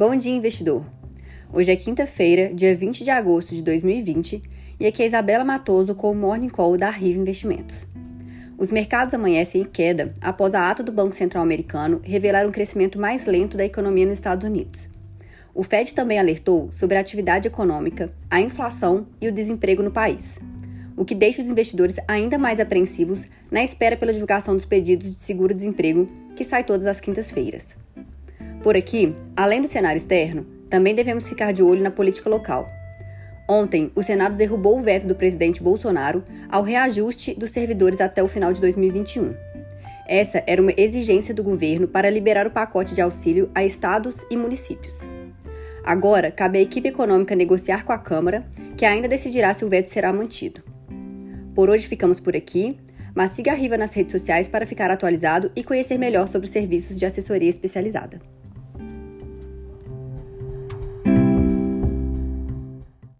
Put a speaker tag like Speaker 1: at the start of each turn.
Speaker 1: Bom dia, investidor! Hoje é quinta-feira, dia 20 de agosto de 2020, e aqui é Isabela Matoso com o Morning Call da Riva Investimentos. Os mercados amanhecem em queda após a ata do Banco Central Americano revelar um crescimento mais lento da economia nos Estados Unidos. O Fed também alertou sobre a atividade econômica, a inflação e o desemprego no país, o que deixa os investidores ainda mais apreensivos na espera pela divulgação dos pedidos de seguro-desemprego, que sai todas as quintas-feiras. Por aqui, além do cenário externo, também devemos ficar de olho na política local. Ontem, o Senado derrubou o veto do presidente Bolsonaro ao reajuste dos servidores até o final de 2021. Essa era uma exigência do governo para liberar o pacote de auxílio a estados e municípios. Agora, cabe à equipe econômica negociar com a Câmara, que ainda decidirá se o veto será mantido. Por hoje ficamos por aqui, mas siga a Riva nas redes sociais para ficar atualizado e conhecer melhor sobre os serviços de assessoria especializada.